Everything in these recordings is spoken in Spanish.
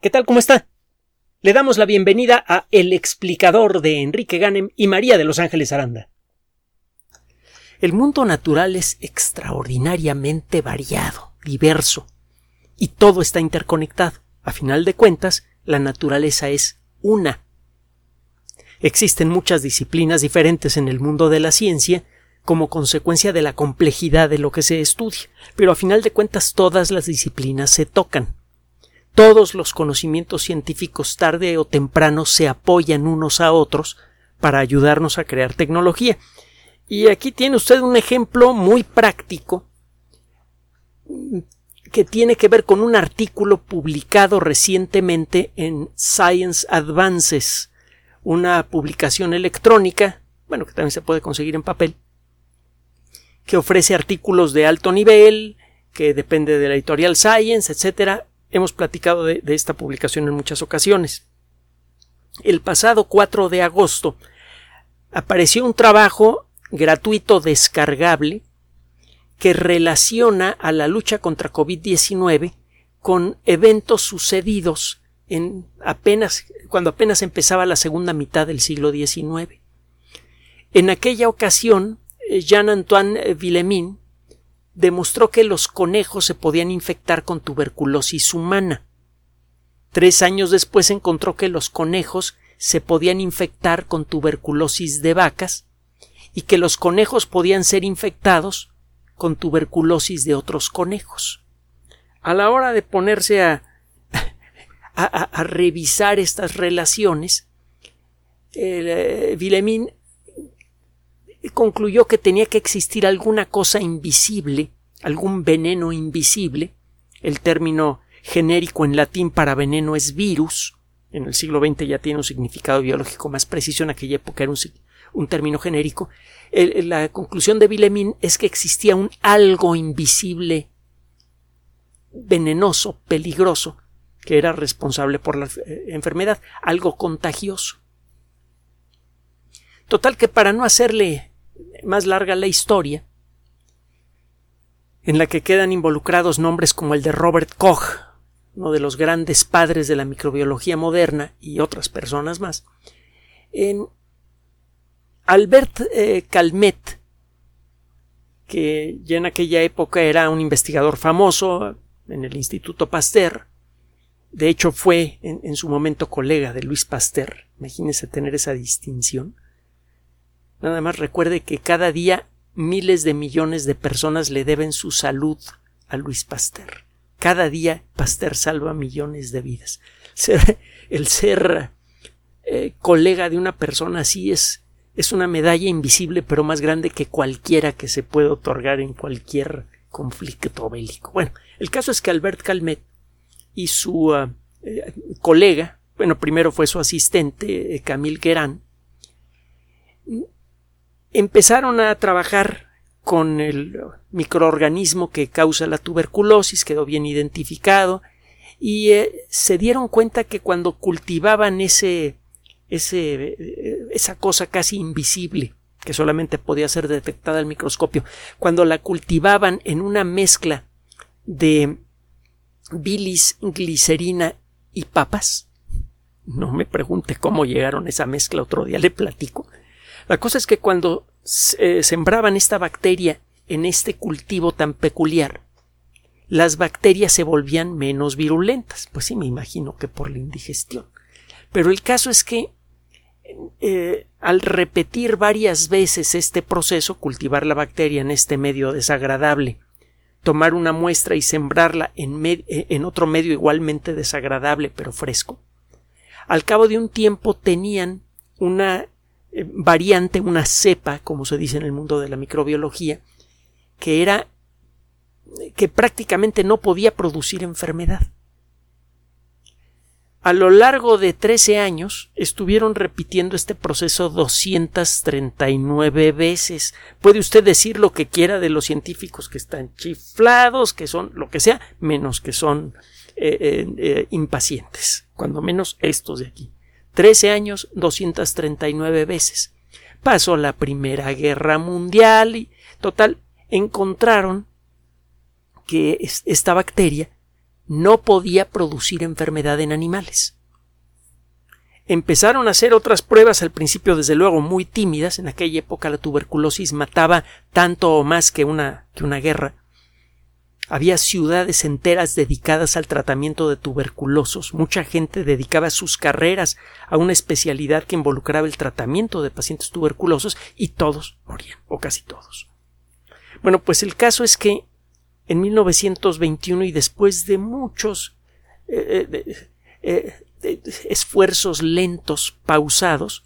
¿Qué tal? ¿Cómo está? Le damos la bienvenida a El explicador de Enrique Ganem y María de Los Ángeles Aranda. El mundo natural es extraordinariamente variado, diverso, y todo está interconectado. A final de cuentas, la naturaleza es una. Existen muchas disciplinas diferentes en el mundo de la ciencia como consecuencia de la complejidad de lo que se estudia, pero a final de cuentas todas las disciplinas se tocan. Todos los conocimientos científicos tarde o temprano se apoyan unos a otros para ayudarnos a crear tecnología. Y aquí tiene usted un ejemplo muy práctico que tiene que ver con un artículo publicado recientemente en Science Advances, una publicación electrónica, bueno, que también se puede conseguir en papel, que ofrece artículos de alto nivel, que depende de la editorial Science, etcétera, Hemos platicado de, esta publicación en muchas ocasiones. El pasado 4 de agosto apareció un trabajo gratuito descargable que relaciona a la lucha contra COVID-19 con eventos sucedidos en apenas cuando apenas empezaba la segunda mitad del siglo XIX. En aquella ocasión, Jean-Antoine Villemin demostró que los conejos se podían infectar con tuberculosis humana. Tres años después encontró que los conejos se podían infectar con tuberculosis de vacas y que los conejos podían ser infectados con tuberculosis de otros conejos. A la hora de ponerse a, a, revisar estas relaciones, el, eh, concluyó que tenía que existir alguna cosa invisible, algún veneno invisible. El término genérico en latín para veneno es virus. En el siglo XX ya tiene un significado biológico más preciso. En aquella época era un, término genérico. la conclusión de Villemin es que existía un algo invisible, venenoso, peligroso, que era responsable por la eh, enfermedad, algo contagioso. Total que para no hacerle más larga la historia, en la que quedan involucrados nombres como el de Robert Koch, uno de los grandes padres de la microbiología moderna, y otras personas más. En Albert eh, Calmet, que ya en aquella época era un investigador famoso en el Instituto Pasteur, de hecho fue en, en su momento colega de Luis Pasteur, imagínese tener esa distinción, Nada más recuerde que cada día miles de millones de personas le deben su salud a Luis Pasteur. Cada día Pasteur salva millones de vidas. el ser eh, colega de una persona así es, es una medalla invisible pero más grande que cualquiera que se puede otorgar en cualquier conflicto bélico. Bueno, el caso es que Albert Calmet y su ah, eh, colega, bueno, primero fue su asistente, eh, Camille Guérin, empezaron a trabajar con el microorganismo que causa la tuberculosis, quedó bien identificado, y eh, se dieron cuenta que cuando cultivaban ese, ese, eh, esa cosa casi invisible, que solamente podía ser detectada al microscopio, cuando la cultivaban en una mezcla de bilis, glicerina y papas, no me pregunte cómo llegaron a esa mezcla, otro día le platico, la cosa es que cuando eh, sembraban esta bacteria en este cultivo tan peculiar, las bacterias se volvían menos virulentas. Pues sí, me imagino que por la indigestión. Pero el caso es que eh, al repetir varias veces este proceso, cultivar la bacteria en este medio desagradable, tomar una muestra y sembrarla en, eh, otro medio igualmente desagradable pero fresco, al cabo de un tiempo tenían una variante, una cepa, como se dice en el mundo de la microbiología, que era que prácticamente no podía producir enfermedad. A lo largo de 13 años estuvieron repitiendo este proceso 239 veces. Puede usted decir lo que quiera de los científicos que están chiflados, que son lo que sea, menos que son eh, eh, impacientes, cuando menos estos de aquí. 13 años, 239 veces. Pasó la Primera Guerra Mundial y, total, encontraron que esta bacteria no podía producir enfermedad en animales. Empezaron a hacer otras pruebas al principio, desde luego, muy tímidas. En aquella época la tuberculosis mataba tanto o más que una, que una guerra. Había ciudades enteras dedicadas al tratamiento de tuberculosos. Mucha gente dedicaba sus carreras a una especialidad que involucraba el tratamiento de pacientes tuberculosos y todos morían, o casi todos. Bueno, pues el caso es que en 1921 y después de muchos eh, eh, eh, esfuerzos lentos, pausados,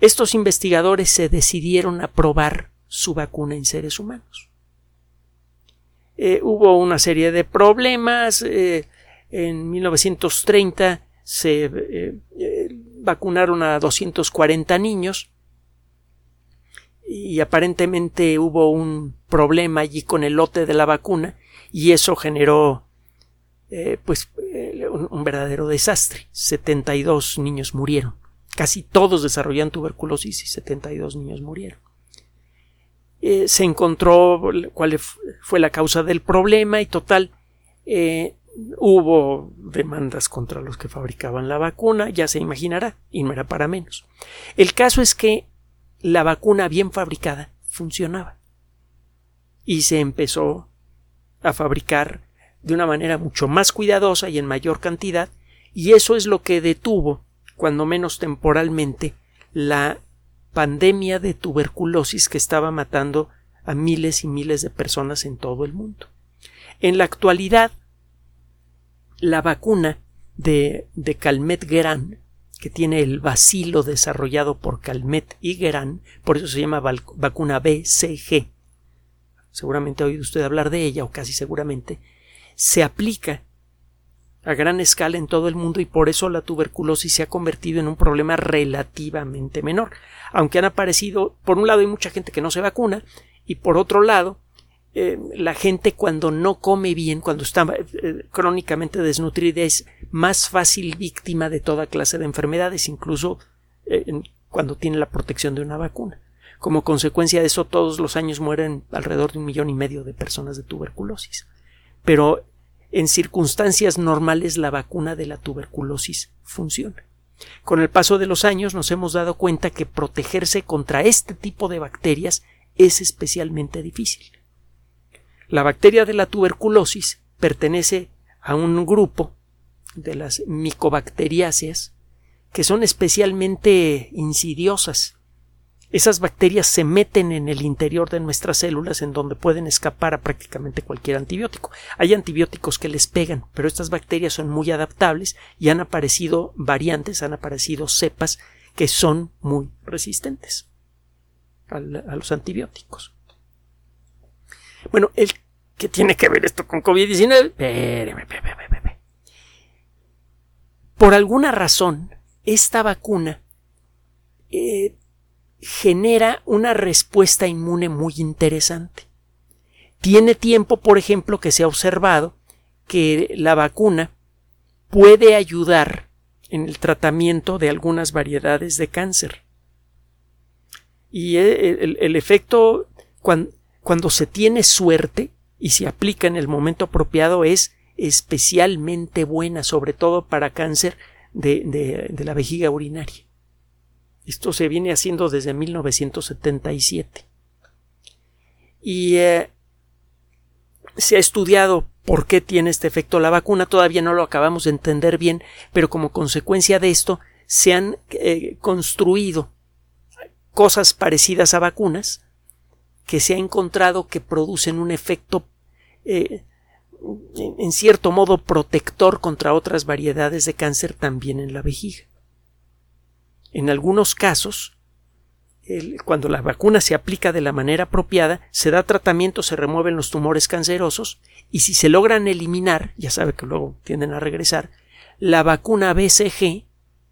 estos investigadores se decidieron a probar su vacuna en seres humanos. Eh, hubo una serie de problemas. Eh, en 1930 se eh, vacunaron a 240 niños y aparentemente hubo un problema allí con el lote de la vacuna y eso generó pues un, un, verdadero desastre. 72 niños murieron. Casi todos desarrollaron tuberculosis y 72 niños murieron. Eh, se encontró cuál fue la causa del problema y total eh, hubo demandas contra los que fabricaban la vacuna, ya se imaginará, y no era para menos. El caso es que la vacuna bien fabricada funcionaba y se empezó a fabricar de una manera mucho más cuidadosa y en mayor cantidad y eso es lo que detuvo, cuando menos temporalmente, la pandemia de tuberculosis que estaba matando a miles y miles de personas en todo el mundo. En la actualidad, la vacuna de, de Calmet Guerin, que tiene el bacilo desarrollado por Calmet y Guerin, por eso se llama vacuna BCG. Seguramente ha oído usted hablar de ella, o casi seguramente, se aplica a gran escala en todo el mundo y por eso la tuberculosis se ha convertido en un problema relativamente menor. Aunque han aparecido, por un lado hay mucha gente que no se vacuna y por otro lado eh, la gente cuando no come bien, cuando está eh, crónicamente desnutrida es más fácil víctima de toda clase de enfermedades, incluso eh, cuando tiene la protección de una vacuna. Como consecuencia de eso, todos los años mueren alrededor de un millón y medio de personas de tuberculosis. Pero en circunstancias normales la vacuna de la tuberculosis funciona. Con el paso de los años nos hemos dado cuenta que protegerse contra este tipo de bacterias es especialmente difícil. La bacteria de la tuberculosis pertenece a un grupo de las micobacteriáceas que son especialmente insidiosas esas bacterias se meten en el interior de nuestras células en donde pueden escapar a prácticamente cualquier antibiótico. Hay antibióticos que les pegan, pero estas bacterias son muy adaptables y han aparecido variantes, han aparecido cepas que son muy resistentes a, los antibióticos. Bueno, el ¿qué tiene que ver esto con COVID-19? Por alguna razón, esta vacuna eh, genera una respuesta inmune muy interesante. Tiene tiempo, por ejemplo, que se ha observado que la vacuna puede ayudar en el tratamiento de algunas variedades de cáncer. Y el, efecto cuando, se tiene suerte y se aplica en el momento apropiado es especialmente buena, sobre todo para cáncer de la vejiga urinaria. Esto se viene haciendo desde 1977. Y eh, se ha estudiado por qué tiene este efecto la vacuna. Todavía no lo acabamos de entender bien, pero como consecuencia de esto se han eh, construido cosas parecidas a vacunas que se ha encontrado que producen un efecto eh, en cierto modo protector contra otras variedades de cáncer también en la vejiga. En algunos casos, cuando la vacuna se aplica de la manera apropiada, se da tratamiento, se remueven los tumores cancerosos y si se logran eliminar, ya sabe que luego tienden a regresar, la vacuna BCG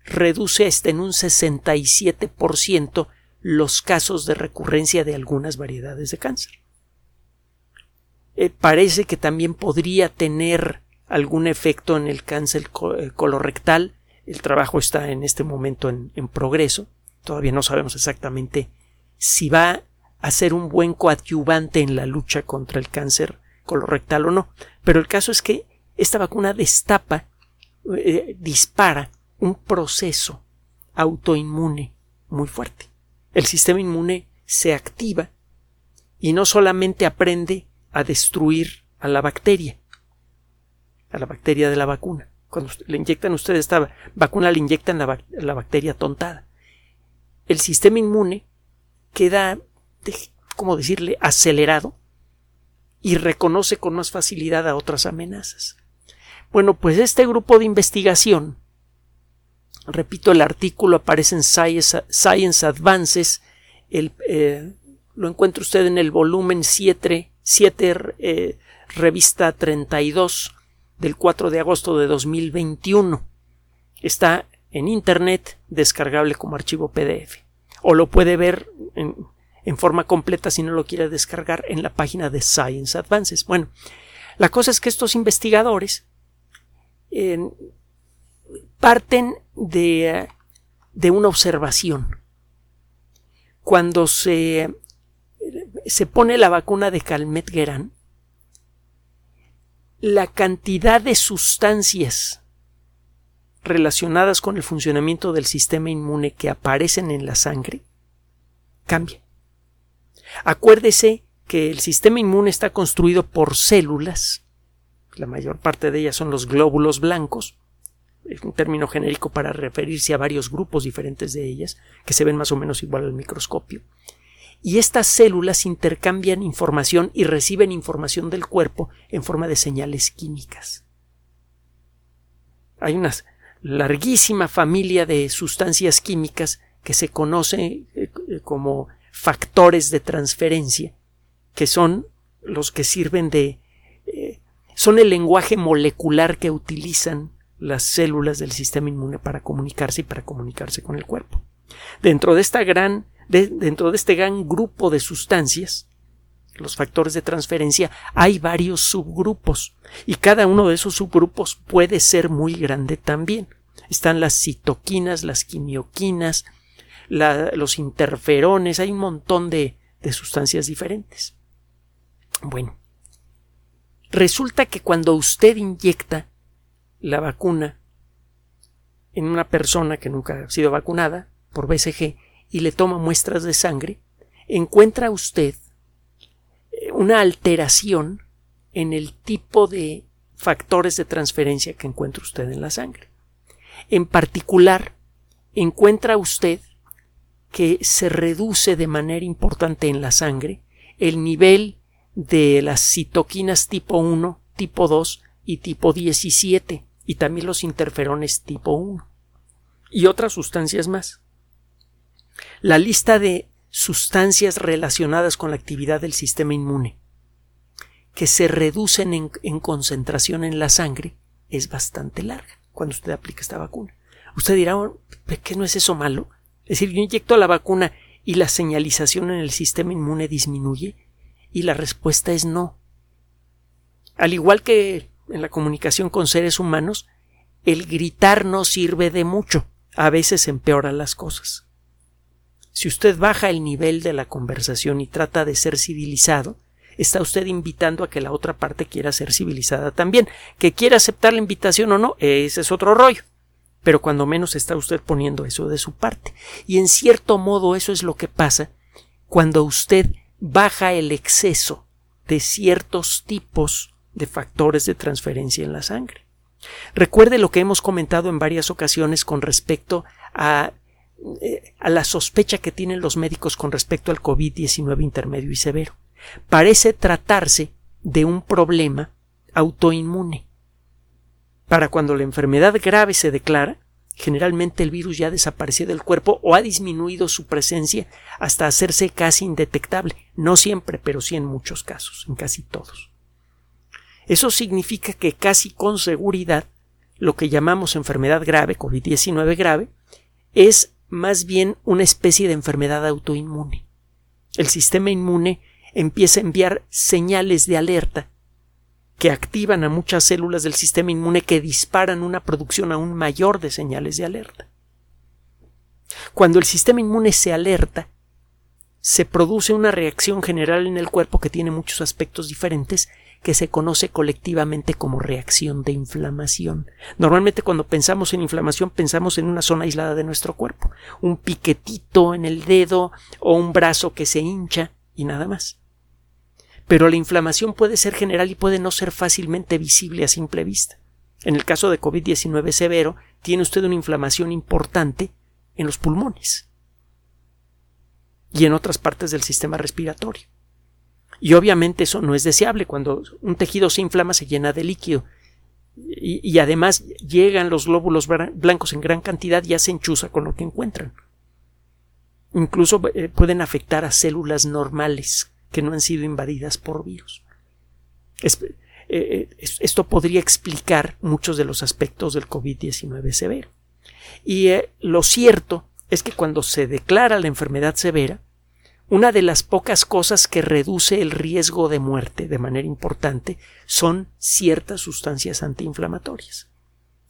reduce hasta en un 67% los casos de recurrencia de algunas variedades de cáncer. Eh, parece que también podría tener algún efecto en el cáncer eh, colorectal el trabajo está en este momento en, progreso. Todavía no sabemos exactamente si va a ser un buen coadyuvante en la lucha contra el cáncer colorectal o no. Pero el caso es que esta vacuna destapa, eh, dispara un proceso autoinmune muy fuerte. El sistema inmune se activa y no solamente aprende a destruir a la bacteria, a la bacteria de la vacuna. Cuando le inyectan ustedes esta vacuna, le inyectan la, la bacteria tontada. El sistema inmune queda, ¿cómo decirle?, acelerado y reconoce con más facilidad a otras amenazas. Bueno, pues este grupo de investigación, repito, el artículo aparece en Science, Advances, el, eh, lo encuentra usted en el volumen 7, 7 eh, revista 32 del 4 de agosto de 2021. Está en Internet descargable como archivo PDF. O lo puede ver en, forma completa si no lo quiere descargar en la página de Science Advances. Bueno, la cosa es que estos investigadores parten de, una observación. Cuando se, se pone la vacuna de Calmet-Guerin, la cantidad de sustancias relacionadas con el funcionamiento del sistema inmune que aparecen en la sangre cambia. Acuérdese que el sistema inmune está construido por células, la mayor parte de ellas son los glóbulos blancos, es un término genérico para referirse a varios grupos diferentes de ellas, que se ven más o menos igual al microscopio. Y estas células intercambian información y reciben información del cuerpo en forma de señales químicas. Hay una larguísima familia de sustancias químicas que se conoce eh, como factores de transferencia, que son los que sirven de... Eh, son el lenguaje molecular que utilizan las células del sistema inmune para comunicarse y para comunicarse con el cuerpo. Dentro de esta gran, dentro de este gran grupo de sustancias, los factores de transferencia, hay varios subgrupos y cada uno de esos subgrupos puede ser muy grande también. Están las citoquinas, las quimioquinas, los interferones, hay un montón de, de sustancias diferentes. Bueno, resulta que cuando usted inyecta la vacuna en una persona que nunca ha sido vacunada por BCG y le toma muestras de sangre, encuentra usted eh, una alteración en el tipo de factores de transferencia que encuentra usted en la sangre. En particular, encuentra usted que se reduce de manera importante en la sangre el nivel de las citoquinas tipo 1, tipo 2 y tipo 17 y también los interferones tipo 1 y otras sustancias más. La lista de sustancias relacionadas con la actividad del sistema inmune que se reducen en, en concentración en la sangre es bastante larga cuando usted aplica esta vacuna. Usted dirá, ¿qué no es eso malo? Es decir, yo inyecto la vacuna y la señalización en el sistema inmune disminuye y la respuesta es no. Al igual que en la comunicación con seres humanos, el gritar no sirve de mucho, a veces empeora las cosas. Si usted baja el nivel de la conversación y trata de ser civilizado, está usted invitando a que la otra parte quiera ser civilizada también. Que quiera aceptar la invitación o no, ese es otro rollo pero cuando menos está usted poniendo eso de su parte. Y en cierto modo eso es lo que pasa cuando usted baja el exceso de ciertos tipos de factores de transferencia en la sangre. Recuerde lo que hemos comentado en varias ocasiones con respecto a, eh, a la sospecha que tienen los médicos con respecto al COVID-19 intermedio y severo. Parece tratarse de un problema autoinmune. Para cuando la enfermedad grave se declara, generalmente el virus ya ha desaparecido del cuerpo o ha disminuido su presencia hasta hacerse casi indetectable. No siempre, pero sí en muchos casos, en casi todos. Eso significa que casi con seguridad lo que llamamos enfermedad grave, COVID-19 grave, es más bien una especie de enfermedad autoinmune. El sistema inmune empieza a enviar señales de alerta que activan a muchas células del sistema inmune que disparan una producción aún mayor de señales de alerta. Cuando el sistema inmune se alerta, se produce una reacción general en el cuerpo que tiene muchos aspectos diferentes que se conoce colectivamente como reacción de inflamación. Normalmente cuando pensamos en inflamación pensamos en una zona aislada de nuestro cuerpo, un piquetito en el dedo o un brazo que se hincha y nada más. Pero la inflamación puede ser general y puede no ser fácilmente visible a simple vista. En el caso de COVID-19 severo, tiene usted una inflamación importante en los pulmones y en otras partes del sistema respiratorio. Y obviamente eso no es deseable. Cuando un tejido se inflama se llena de líquido. Y, además llegan los glóbulos blancos en gran cantidad y hacen chuza con lo que encuentran. Incluso eh, pueden afectar a células normales que no han sido invadidas por virus. Eh, eh, esto podría explicar muchos de los aspectos del COVID-19 severo. Y lo cierto es que cuando se declara la enfermedad severa, una de las pocas cosas que reduce el riesgo de muerte de manera importante son ciertas sustancias antiinflamatorias.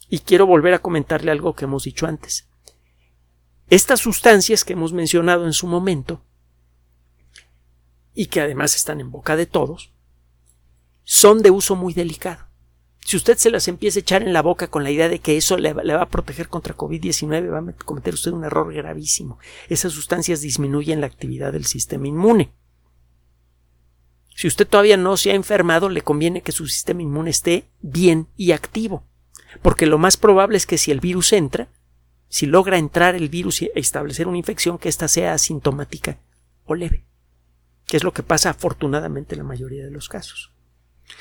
Y quiero volver a comentarle algo que hemos dicho antes. Estas sustancias que hemos mencionado en su momento, y que además están en boca de todos, son de uso muy delicado. Si usted se las empieza a echar en la boca con la idea de que eso le, va a proteger contra COVID-19, va a cometer usted un error gravísimo. Esas sustancias disminuyen la actividad del sistema inmune. Si usted todavía no se ha enfermado, le conviene que su sistema inmune esté bien y activo, porque lo más probable es que si el virus entra, si logra entrar el virus y establecer una infección, que ésta sea asintomática o leve, que es lo que pasa afortunadamente en la mayoría de los casos.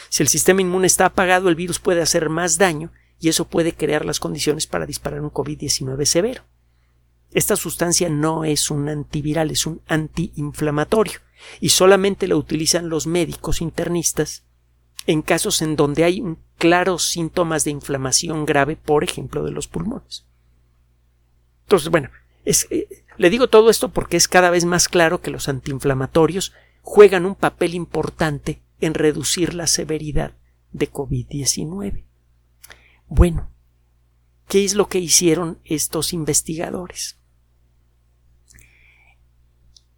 Si el sistema inmune está apagado, el virus puede hacer más daño y eso puede crear las condiciones para disparar un COVID-19 severo. Esta sustancia no es un antiviral, es un antiinflamatorio y solamente lo utilizan los médicos internistas en casos en donde hay claros síntomas de inflamación grave, por ejemplo, de los pulmones. Entonces, bueno, eh, le digo todo esto porque es cada vez más claro que los antiinflamatorios juegan un papel importante en reducir la severidad de COVID-19. Bueno, ¿qué es lo que hicieron estos investigadores?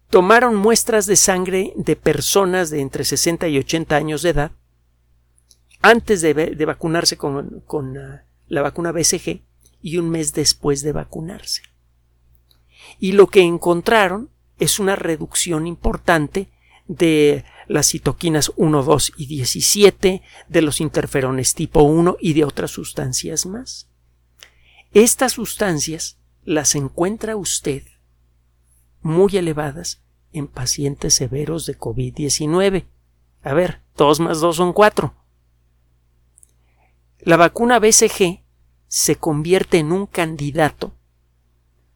Tomaron muestras de sangre de personas de entre 60 y 80 años de edad antes de, vacunarse con, con uh, la vacuna BCG y un mes después de vacunarse. Y lo que encontraron es una reducción importante de las citoquinas 1, 2 y 17, de los interferones tipo 1 y de otras sustancias más. Estas sustancias las encuentra usted muy elevadas en pacientes severos de COVID-19. A ver, 2 más 2 son 4. La vacuna BCG se convierte en un candidato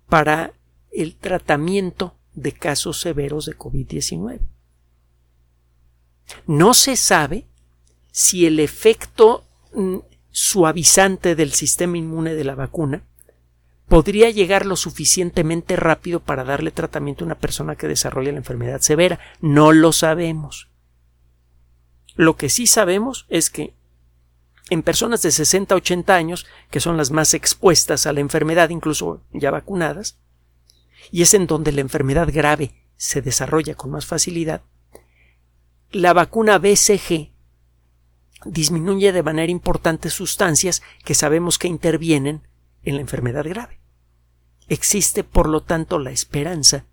para el tratamiento de casos severos de COVID-19. No se sabe si el efecto mm, suavizante del sistema inmune de la vacuna podría llegar lo suficientemente rápido para darle tratamiento a una persona que desarrolla la enfermedad severa. No lo sabemos. Lo que sí sabemos es que en personas de 60 a 80 años, que son las más expuestas a la enfermedad, incluso ya vacunadas, y es en donde la enfermedad grave se desarrolla con más facilidad, la vacuna BCG disminuye de manera importante sustancias que sabemos que intervienen en la enfermedad grave. Existe, por lo tanto, la esperanza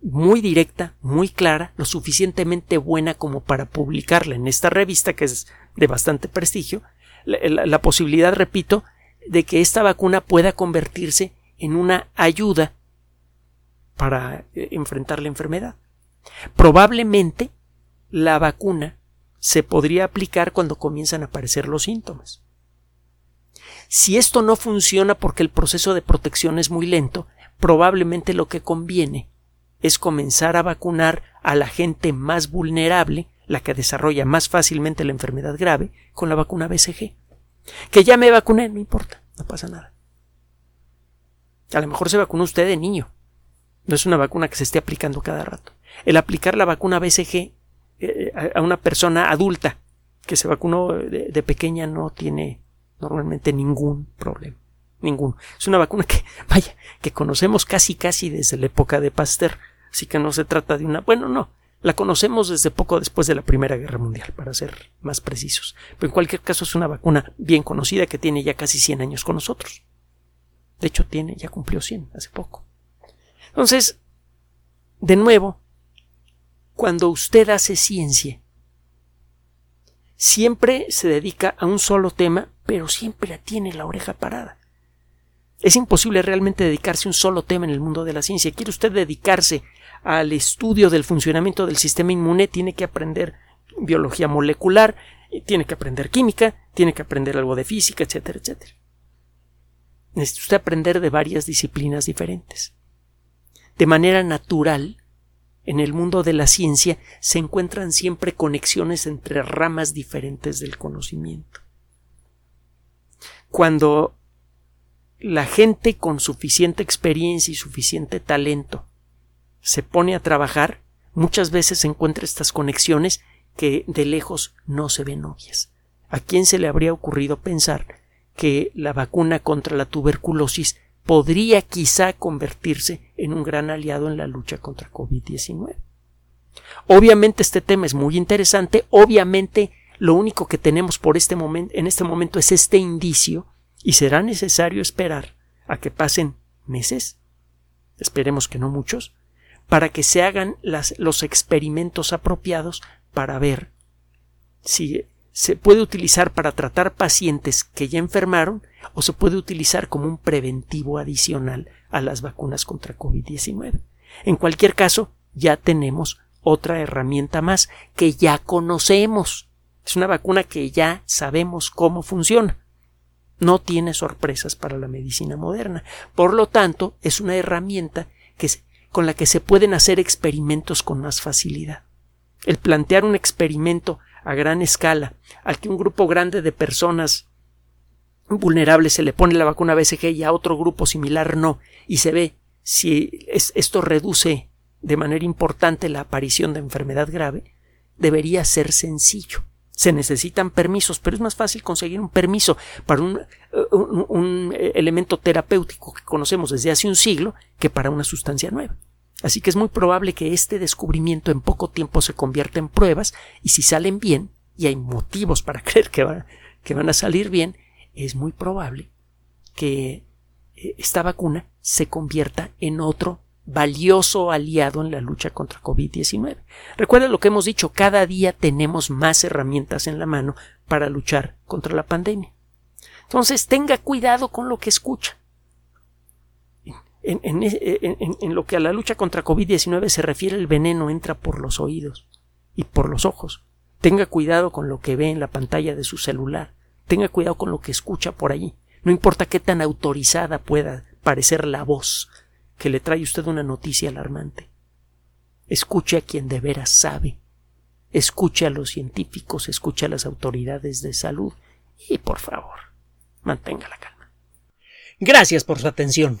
muy directa, muy clara, lo suficientemente buena como para publicarla en esta revista, que es de bastante prestigio, la, posibilidad, repito, de que esta vacuna pueda convertirse en una ayuda para eh, enfrentar la enfermedad. Probablemente la vacuna se podría aplicar cuando comienzan a aparecer los síntomas. Si esto no funciona porque el proceso de protección es muy lento, probablemente lo que conviene es comenzar a vacunar a la gente más vulnerable, la que desarrolla más fácilmente la enfermedad grave, con la vacuna BCG. Que ya me vacuné, no importa, no pasa nada. A lo mejor se vacunó usted de niño. No es una vacuna que se esté aplicando cada rato. El aplicar la vacuna BCG a una persona adulta que se vacunó de, pequeña no tiene normalmente ningún problema. Ninguno. Es una vacuna que, vaya, que conocemos casi casi desde la época de Pasteur. Así que no se trata de una. Bueno, no. La conocemos desde poco después de la Primera Guerra Mundial, para ser más precisos. Pero en cualquier caso es una vacuna bien conocida que tiene ya casi 100 años con nosotros. De hecho, tiene, ya cumplió 100 hace poco. Entonces, de nuevo, cuando usted hace ciencia, siempre se dedica a un solo tema, pero siempre tiene la oreja parada. Es imposible realmente dedicarse a un solo tema en el mundo de la ciencia. ¿Quiere usted dedicarse al estudio del funcionamiento del sistema inmune? Tiene que aprender biología molecular, tiene que aprender química, tiene que aprender algo de física, etcétera, etcétera. Necesita usted aprender de varias disciplinas diferentes. De manera natural, en el mundo de la ciencia se encuentran siempre conexiones entre ramas diferentes del conocimiento. Cuando la gente con suficiente experiencia y suficiente talento se pone a trabajar, muchas veces se encuentra estas conexiones que de lejos no se ven obvias. ¿A quién se le habría ocurrido pensar que la vacuna contra la tuberculosis podría quizá convertirse en un gran aliado en la lucha contra COVID-19? Obviamente este tema es muy interesante, obviamente lo único que tenemos por este momento, en este momento es este indicio y será necesario esperar a que pasen meses, esperemos que no muchos, para que se hagan los experimentos apropiados para ver si se puede utilizar para tratar pacientes que ya enfermaron o se puede utilizar como un preventivo adicional a las vacunas contra COVID-19. En cualquier caso, ya tenemos otra herramienta más que ya conocemos. Es una vacuna que ya sabemos cómo funciona no tiene sorpresas para la medicina moderna. Por lo tanto, es una herramienta que, con la que se pueden hacer experimentos con más facilidad. El plantear un experimento a gran escala, al que un grupo grande de personas vulnerables se le pone la vacuna BCG y a otro grupo similar no, y se ve si esto reduce de manera importante la aparición de enfermedad grave, debería ser sencillo se necesitan permisos, pero es más fácil conseguir un permiso para un, un, elemento terapéutico que conocemos desde hace un siglo que para una sustancia nueva. Así que es muy probable que este descubrimiento en poco tiempo se convierta en pruebas y si salen bien, y hay motivos para creer que, que van a salir bien, es muy probable que eh, esta vacuna se convierta en otro valioso aliado en la lucha contra COVID-19. Recuerda lo que hemos dicho, cada día tenemos más herramientas en la mano para luchar contra la pandemia. Entonces, tenga cuidado con lo que escucha. En, lo que a la lucha contra COVID-19 se refiere, el veneno entra por los oídos y por los ojos. Tenga cuidado con lo que ve en la pantalla de su celular. Tenga cuidado con lo que escucha por allí. No importa qué tan autorizada pueda parecer la voz que le trae usted una noticia alarmante. Escuche a quien de veras sabe. Escuche a los científicos, escuche a las autoridades de salud y, por favor, mantenga la calma. Gracias por su atención.